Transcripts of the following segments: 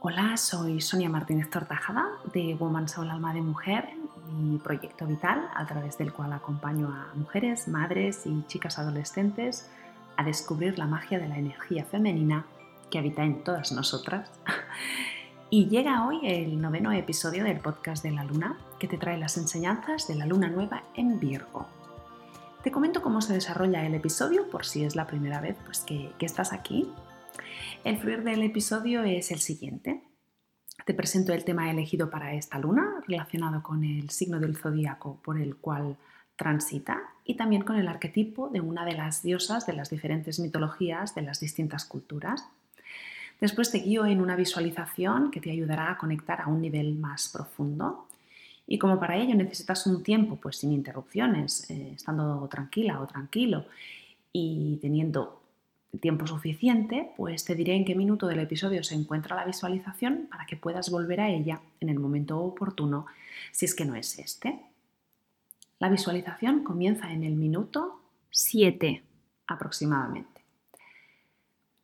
Hola, soy Sonia Martínez Tortajada de Woman Soul Alma de Mujer, mi proyecto vital a través del cual acompaño a mujeres, madres y chicas adolescentes a descubrir la magia de la energía femenina que habita en todas nosotras. Y llega hoy el noveno episodio del podcast de la luna que te trae las enseñanzas de la luna nueva en Virgo. Te comento cómo se desarrolla el episodio por si es la primera vez pues, que, que estás aquí el fluir del episodio es el siguiente. Te presento el tema elegido para esta luna, relacionado con el signo del zodíaco por el cual transita y también con el arquetipo de una de las diosas de las diferentes mitologías de las distintas culturas. Después te guío en una visualización que te ayudará a conectar a un nivel más profundo. Y como para ello necesitas un tiempo pues sin interrupciones, eh, estando tranquila o tranquilo y teniendo tiempo suficiente, pues te diré en qué minuto del episodio se encuentra la visualización para que puedas volver a ella en el momento oportuno si es que no es este. La visualización comienza en el minuto 7 aproximadamente.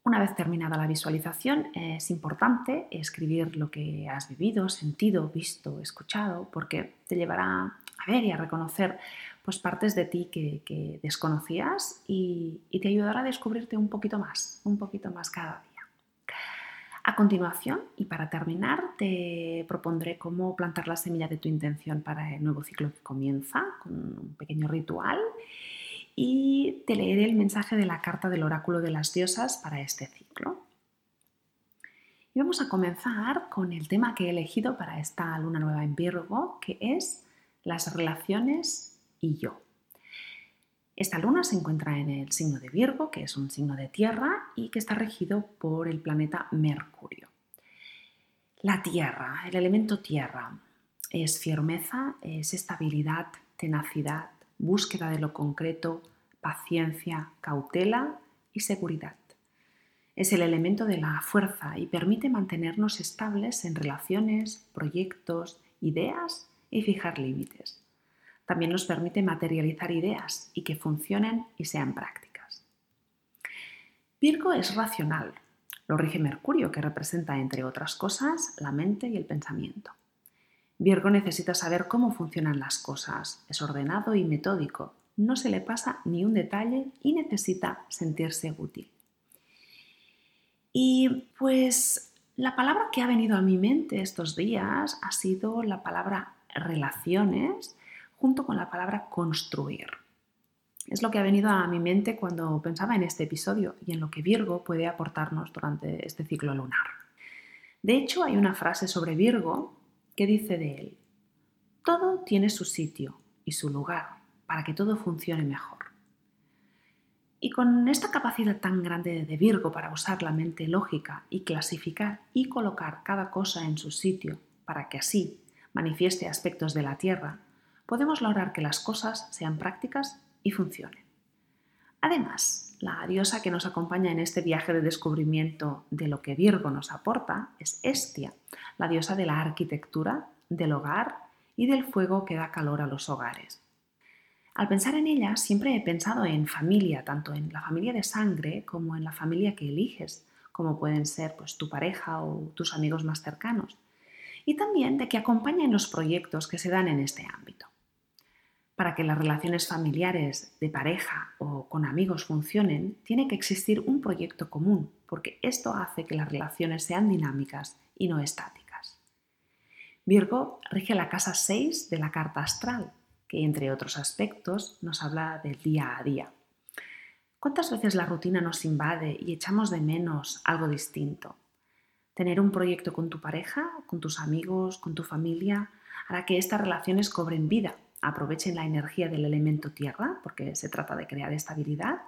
Una vez terminada la visualización, es importante escribir lo que has vivido, sentido, visto, escuchado, porque te llevará a ver y a reconocer pues partes de ti que, desconocías y, te ayudará a descubrirte un poquito más, un poquito más cada día. A continuación, y para terminar, te propondré cómo plantar la semilla de tu intención para el nuevo ciclo que comienza, con un pequeño ritual, y te leeré el mensaje de la carta del oráculo de las diosas para este ciclo. Y vamos a comenzar con el tema que he elegido para esta luna nueva en Virgo, que es las relaciones y yo. Esta luna se encuentra en el signo de Virgo, que es un signo de tierra y que está regido por el planeta Mercurio. La tierra, el elemento tierra, es firmeza, es estabilidad, tenacidad, búsqueda de lo concreto, paciencia, cautela y seguridad. Es el elemento de la fuerza y permite mantenernos estables en relaciones, proyectos, ideas y fijar límites también nos permite materializar ideas y que funcionen y sean prácticas. Virgo es racional, lo rige Mercurio, que representa, entre otras cosas, la mente y el pensamiento. Virgo necesita saber cómo funcionan las cosas, es ordenado y metódico, no se le pasa ni un detalle y necesita sentirse útil. Y pues la palabra que ha venido a mi mente estos días ha sido la palabra relaciones junto con la palabra construir. Es lo que ha venido a mi mente cuando pensaba en este episodio y en lo que Virgo puede aportarnos durante este ciclo lunar. De hecho, hay una frase sobre Virgo que dice de él, todo tiene su sitio y su lugar para que todo funcione mejor. Y con esta capacidad tan grande de Virgo para usar la mente lógica y clasificar y colocar cada cosa en su sitio para que así manifieste aspectos de la Tierra, podemos lograr que las cosas sean prácticas y funcionen. Además, la diosa que nos acompaña en este viaje de descubrimiento de lo que Virgo nos aporta es Estia, la diosa de la arquitectura, del hogar y del fuego que da calor a los hogares. Al pensar en ella, siempre he pensado en familia, tanto en la familia de sangre como en la familia que eliges, como pueden ser pues, tu pareja o tus amigos más cercanos, y también de que acompaña en los proyectos que se dan en este ámbito. Para que las relaciones familiares, de pareja o con amigos funcionen, tiene que existir un proyecto común, porque esto hace que las relaciones sean dinámicas y no estáticas. Virgo rige la casa 6 de la carta astral, que entre otros aspectos nos habla del día a día. ¿Cuántas veces la rutina nos invade y echamos de menos algo distinto? Tener un proyecto con tu pareja, con tus amigos, con tu familia, hará que estas relaciones cobren vida aprovechen la energía del elemento tierra, porque se trata de crear estabilidad,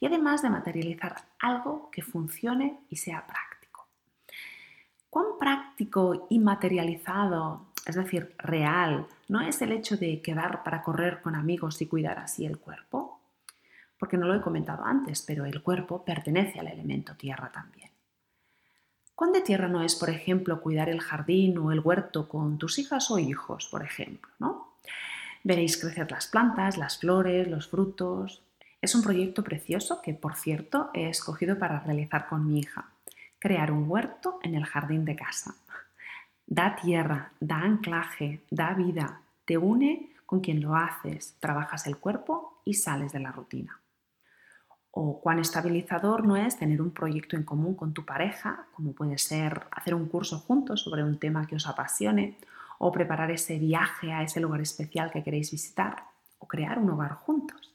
y además de materializar algo que funcione y sea práctico. ¿Cuán práctico y materializado, es decir, real, no es el hecho de quedar para correr con amigos y cuidar así el cuerpo? Porque no lo he comentado antes, pero el cuerpo pertenece al elemento tierra también. ¿Cuán de tierra no es, por ejemplo, cuidar el jardín o el huerto con tus hijas o hijos, por ejemplo? ¿no? Veréis crecer las plantas, las flores, los frutos. Es un proyecto precioso que, por cierto, he escogido para realizar con mi hija, crear un huerto en el jardín de casa. Da tierra, da anclaje, da vida, te une con quien lo haces, trabajas el cuerpo y sales de la rutina. O cuán estabilizador no es tener un proyecto en común con tu pareja, como puede ser hacer un curso juntos sobre un tema que os apasione, o preparar ese viaje a ese lugar especial que queréis visitar, o crear un hogar juntos.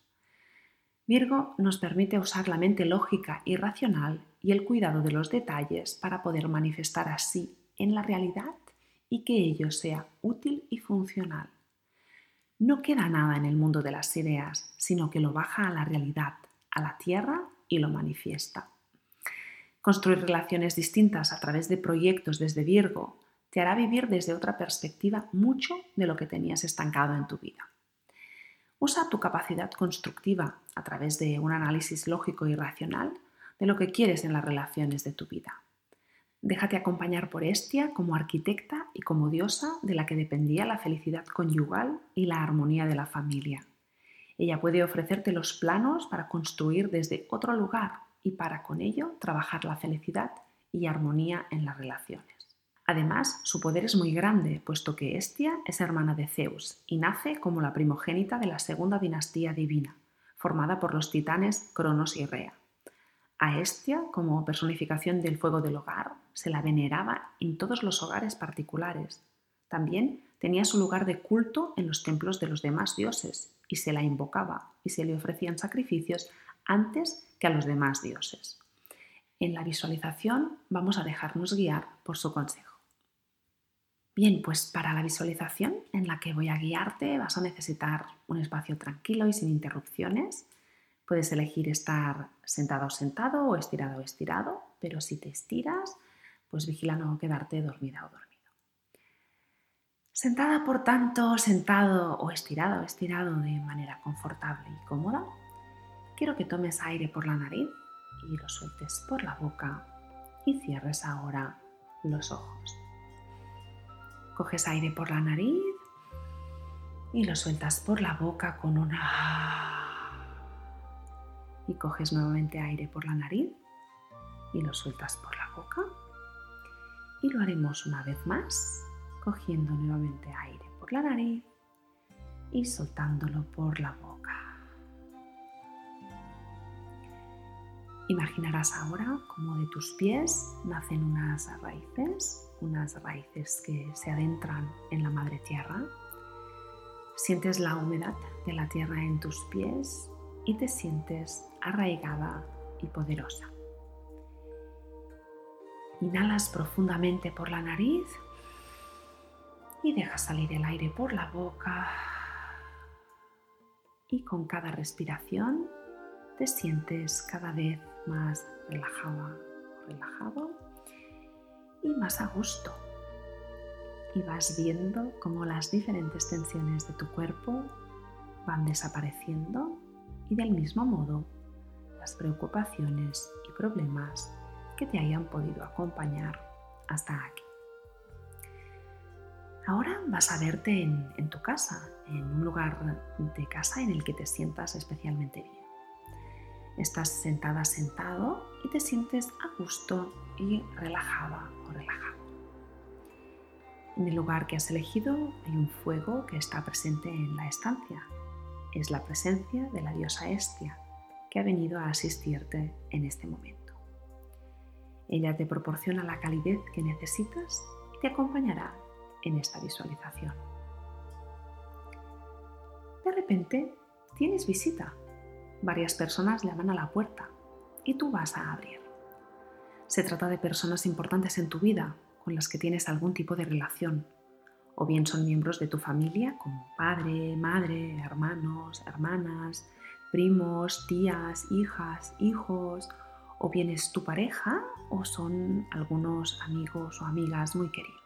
Virgo nos permite usar la mente lógica y racional y el cuidado de los detalles para poder manifestar así en la realidad y que ello sea útil y funcional. No queda nada en el mundo de las ideas, sino que lo baja a la realidad, a la tierra y lo manifiesta. Construir relaciones distintas a través de proyectos desde Virgo te hará vivir desde otra perspectiva mucho de lo que tenías estancado en tu vida. Usa tu capacidad constructiva a través de un análisis lógico y racional de lo que quieres en las relaciones de tu vida. Déjate acompañar por Estia como arquitecta y como diosa de la que dependía la felicidad conyugal y la armonía de la familia. Ella puede ofrecerte los planos para construir desde otro lugar y para con ello trabajar la felicidad y armonía en las relaciones. Además, su poder es muy grande, puesto que Estia es hermana de Zeus y nace como la primogénita de la segunda dinastía divina, formada por los titanes Cronos y Rea. A Estia, como personificación del fuego del hogar, se la veneraba en todos los hogares particulares. También tenía su lugar de culto en los templos de los demás dioses y se la invocaba y se le ofrecían sacrificios antes que a los demás dioses. En la visualización vamos a dejarnos guiar por su consejo. Bien, pues para la visualización en la que voy a guiarte vas a necesitar un espacio tranquilo y sin interrupciones. Puedes elegir estar sentado o sentado o estirado o estirado, pero si te estiras, pues vigila no quedarte dormida o dormido. Sentada, por tanto, sentado o estirado o estirado de manera confortable y cómoda, quiero que tomes aire por la nariz y lo sueltes por la boca y cierres ahora los ojos. Coges aire por la nariz y lo sueltas por la boca con una... Y coges nuevamente aire por la nariz y lo sueltas por la boca. Y lo haremos una vez más, cogiendo nuevamente aire por la nariz y soltándolo por la boca. Imaginarás ahora como de tus pies nacen unas raíces unas raíces que se adentran en la madre tierra. Sientes la humedad de la tierra en tus pies y te sientes arraigada y poderosa. Inhalas profundamente por la nariz y dejas salir el aire por la boca. Y con cada respiración te sientes cada vez más relajada, relajado y más a gusto. Y vas viendo cómo las diferentes tensiones de tu cuerpo van desapareciendo y del mismo modo las preocupaciones y problemas que te hayan podido acompañar hasta aquí. Ahora vas a verte en, en, tu casa, en un lugar de casa en el que te sientas especialmente bien. Estás sentada, sentado y te sientes a gusto y relajada o relajado. En el lugar que has elegido hay un fuego que está presente en la estancia. Es la presencia de la diosa Estia que ha venido a asistirte en este momento. Ella te proporciona la calidez que necesitas y te acompañará en esta visualización. De repente tienes visita. Varias personas llaman a la puerta y tú vas a abrir. Se trata de personas importantes en tu vida con las que tienes algún tipo de relación, o bien son miembros de tu familia como padre, madre, hermanos, hermanas, primos, tías, hijas, hijos, o bien es tu pareja o son algunos amigos o amigas muy queridos.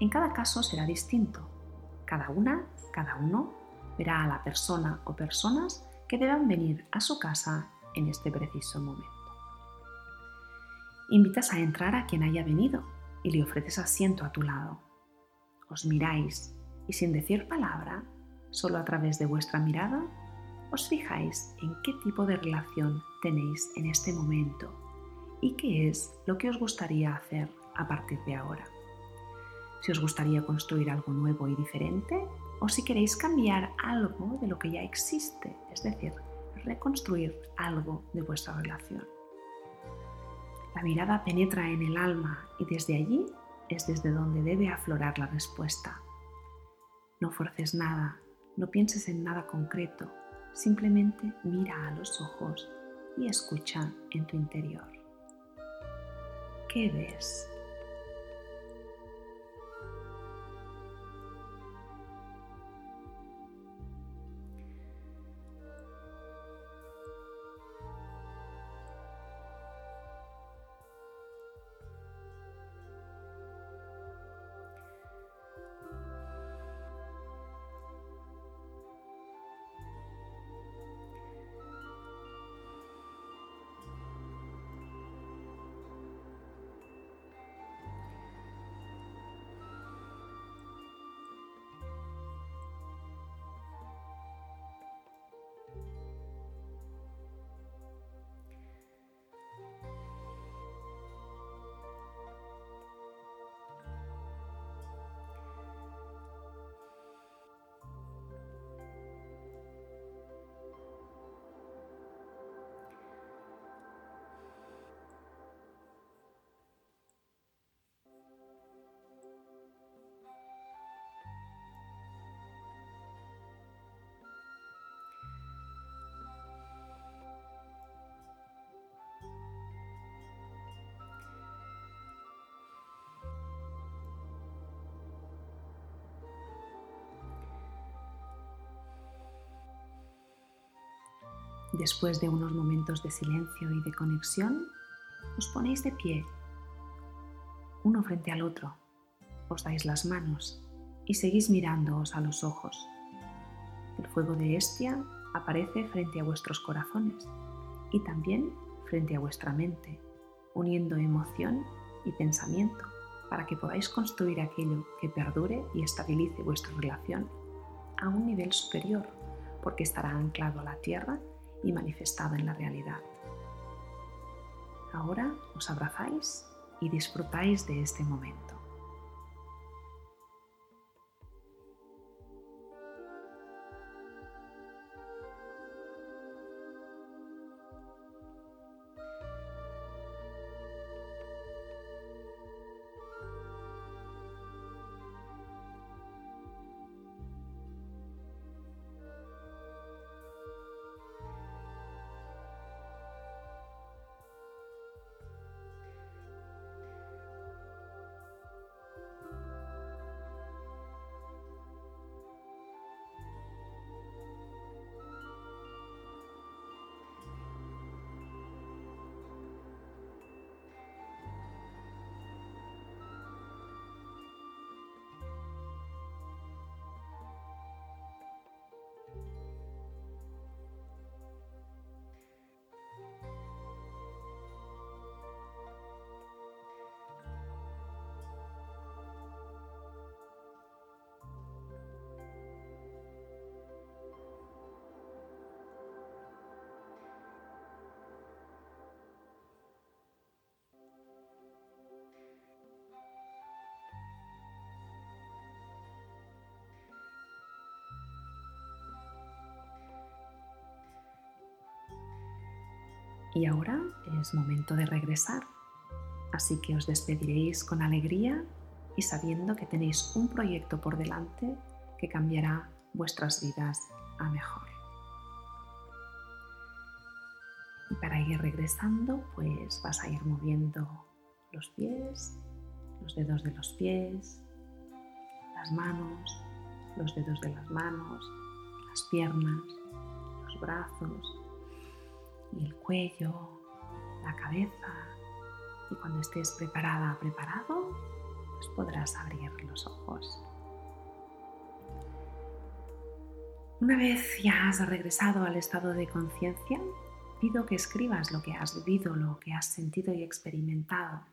En cada caso será distinto. Cada una, cada uno verá a la persona o personas que deban venir a su casa en este preciso momento. Invitas a entrar a quien haya venido y le ofreces asiento a tu lado. Os miráis y sin decir palabra, solo a través de vuestra mirada, os fijáis en qué tipo de relación tenéis en este momento y qué es lo que os gustaría hacer a partir de ahora. Si os gustaría construir algo nuevo y diferente o si queréis cambiar algo de lo que ya existe, es decir, reconstruir algo de vuestra relación. La mirada penetra en el alma y desde allí es desde donde debe aflorar la respuesta. No forces nada, no pienses en nada concreto, simplemente mira a los ojos y escucha en tu interior. ¿Qué ves? Después de unos momentos de silencio y de conexión, os ponéis de pie, uno frente al otro, os dais las manos y seguís mirándoos a los ojos. El fuego de Estia aparece frente a vuestros corazones y también frente a vuestra mente, uniendo emoción y pensamiento para que podáis construir aquello que perdure y estabilice vuestra relación a un nivel superior, porque estará anclado a la tierra y manifestada en la realidad. Ahora os abrazáis y disfrutáis de este momento. Y ahora es momento de regresar, así que os despediréis con alegría y sabiendo que tenéis un proyecto por delante que cambiará vuestras vidas a mejor. Y para ir regresando, pues vas a ir moviendo los pies, los dedos de los pies, las manos, los dedos de las manos, las piernas, los brazos, el cuello, la cabeza. Y cuando estés preparada, preparado, pues podrás abrir los ojos. Una vez ya has regresado al estado de conciencia, pido que escribas lo que has vivido, lo que has sentido y experimentado.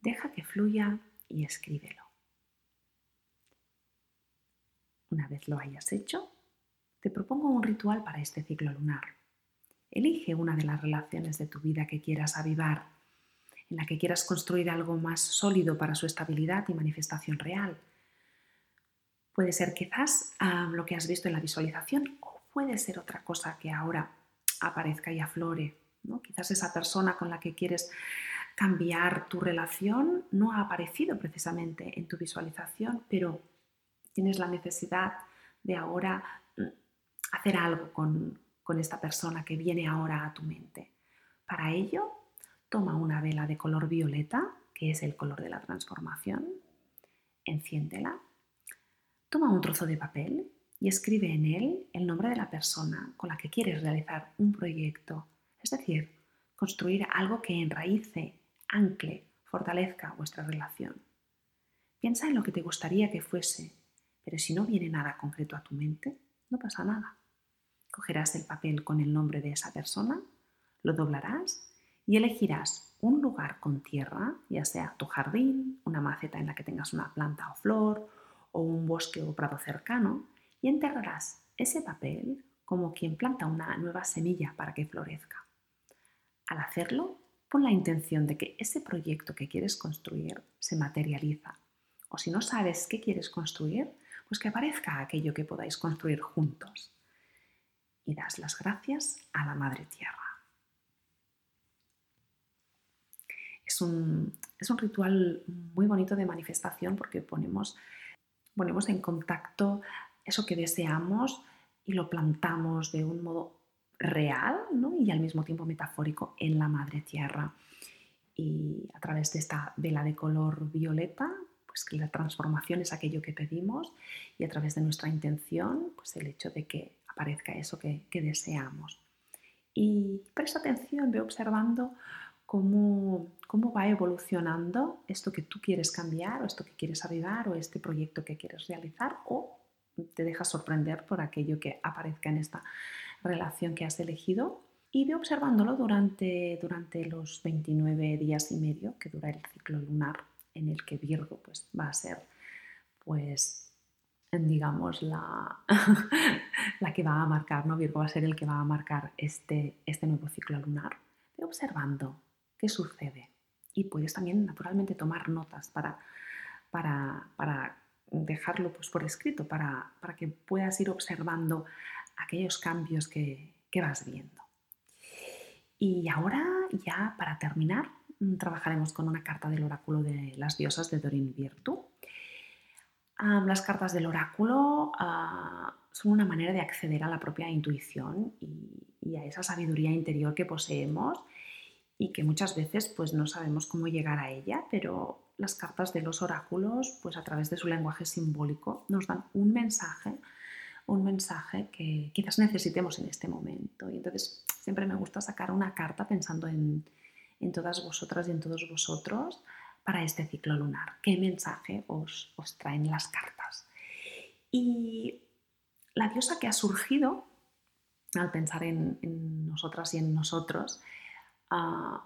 Deja que fluya y escríbelo. Una vez lo hayas hecho, te propongo un ritual para este ciclo lunar Elige una de las relaciones de tu vida que quieras avivar, en la que quieras construir algo más sólido para su estabilidad y manifestación real. Puede ser quizás ah, lo que has visto en la visualización o puede ser otra cosa que ahora aparezca y aflore. ¿no? Quizás esa persona con la que quieres cambiar tu relación no ha aparecido precisamente en tu visualización, pero tienes la necesidad de ahora mm, hacer algo con, con esta persona que viene ahora a tu mente. Para ello, toma una vela de color violeta, que es el color de la transformación, enciéndela, toma un trozo de papel y escribe en él el nombre de la persona con la que quieres realizar un proyecto, es decir, construir algo que enraíce, ancle, fortalezca vuestra relación. Piensa en lo que te gustaría que fuese, pero si no viene nada concreto a tu mente, no pasa nada. Cogerás el papel con el nombre de esa persona, lo doblarás y elegirás un lugar con tierra, ya sea tu jardín, una maceta en la que tengas una planta o flor, o un bosque o prado cercano, y enterrarás ese papel como quien planta una nueva semilla para que florezca. Al hacerlo, pon la intención de que ese proyecto que quieres construir se materializa. O si no sabes qué quieres construir, pues que aparezca aquello que podáis construir juntos. Y das las gracias a la Madre Tierra. Es un, es un ritual muy bonito de manifestación porque ponemos, ponemos en contacto eso que deseamos y lo plantamos de un modo real y al mismo tiempo metafórico en la madre tierra. Y a través de esta vela de color violeta, pues que la transformación es aquello que pedimos y a través de nuestra intención, pues el hecho de que aparezca eso que, deseamos. Y presta atención, ve observando cómo, cómo va evolucionando esto que tú quieres cambiar o esto que quieres avivar o este proyecto que quieres realizar o te dejas sorprender por aquello que aparezca en esta relación que has elegido y ve observándolo durante, durante los 29 días y medio que dura el ciclo lunar en el que Virgo pues, va a ser pues digamos la, la que va a marcar, ¿no? Virgo va a ser el que va a marcar este, este nuevo ciclo lunar. Observando qué sucede y puedes también naturalmente tomar notas para, para, para dejarlo pues, por escrito para, que puedas ir observando aquellos cambios que, vas viendo. Y ahora ya para terminar mm, trabajaremos con una carta del oráculo de las diosas de Dorin Virtu. Las cartas del oráculo ah, son una manera de acceder a la propia intuición y, y, a esa sabiduría interior que poseemos y que muchas veces pues no sabemos cómo llegar a ella, pero las cartas de los oráculos, pues a través de su lenguaje simbólico, nos dan un mensaje, un mensaje que quizás necesitemos en este momento. Y entonces siempre me gusta sacar una carta pensando en, en todas vosotras y en todos vosotros para este ciclo lunar. ¿Qué mensaje os, os traen las cartas? Y la diosa que ha surgido al pensar en, nosotras y en nosotros, uh,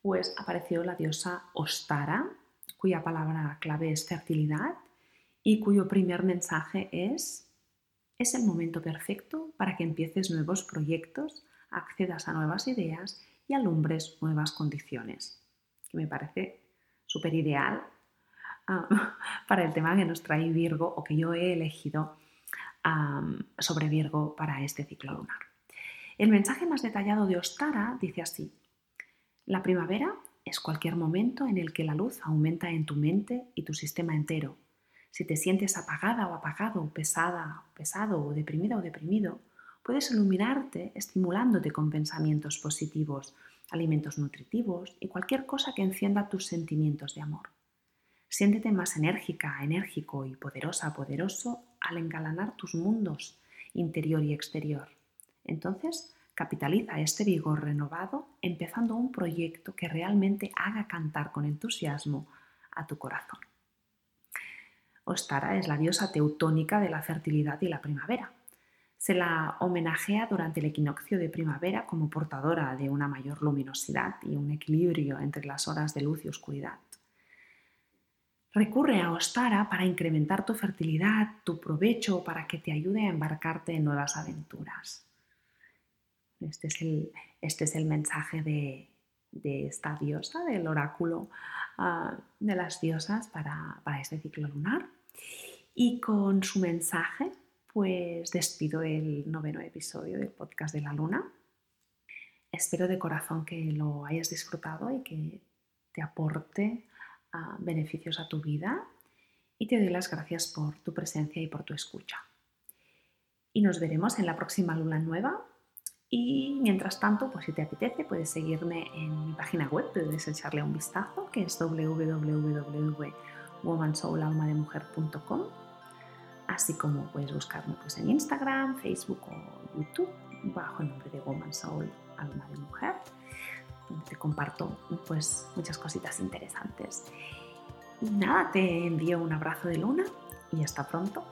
pues apareció la diosa Ostara, cuya palabra clave es fertilidad y cuyo primer mensaje es, es el momento perfecto para que empieces nuevos proyectos, accedas a nuevas ideas y alumbres nuevas condiciones, que me parece súper ideal para el tema que nos trae Virgo o que yo he elegido sobre Virgo para este ciclo lunar. El mensaje más detallado de Ostara dice así, la primavera es cualquier momento en el que la luz aumenta en tu mente y tu sistema entero. Si te sientes apagada o apagado, pesada pesado o deprimida o deprimido, puedes iluminarte estimulándote con pensamientos positivos, alimentos nutritivos y cualquier cosa que encienda tus sentimientos de amor. Siéntete más enérgica, enérgico y poderosa, poderoso al engalanar tus mundos interior y exterior. Entonces, Capitaliza este vigor renovado empezando un proyecto que realmente haga cantar con entusiasmo a tu corazón. Ostara es la diosa teutónica de la fertilidad y la primavera. Se la homenajea durante el equinoccio de primavera como portadora de una mayor luminosidad y un equilibrio entre las horas de luz y oscuridad. Recurre a Ostara para incrementar tu fertilidad, tu provecho, para que te ayude a embarcarte en nuevas aventuras. Este es el, este es el mensaje de, esta diosa, del oráculo ah, de las diosas para, para este ciclo lunar. Y con su mensaje, pues despido el noveno episodio del podcast de la luna. Espero de corazón que lo hayas disfrutado y que te aporte ah, beneficios a tu vida y te doy las gracias por tu presencia y por tu escucha. Y nos veremos en la próxima luna nueva. Y mientras tanto, pues si te apetece, puedes seguirme en mi página web, puedes echarle un vistazo, que es www.womansoulalmademujer.com así como puedes buscarme pues, en Instagram, Facebook o YouTube bajo el nombre de Woman Soul Alma de Mujer, donde te comparto pues, muchas cositas interesantes. Y nada, te envío un abrazo de luna y hasta pronto.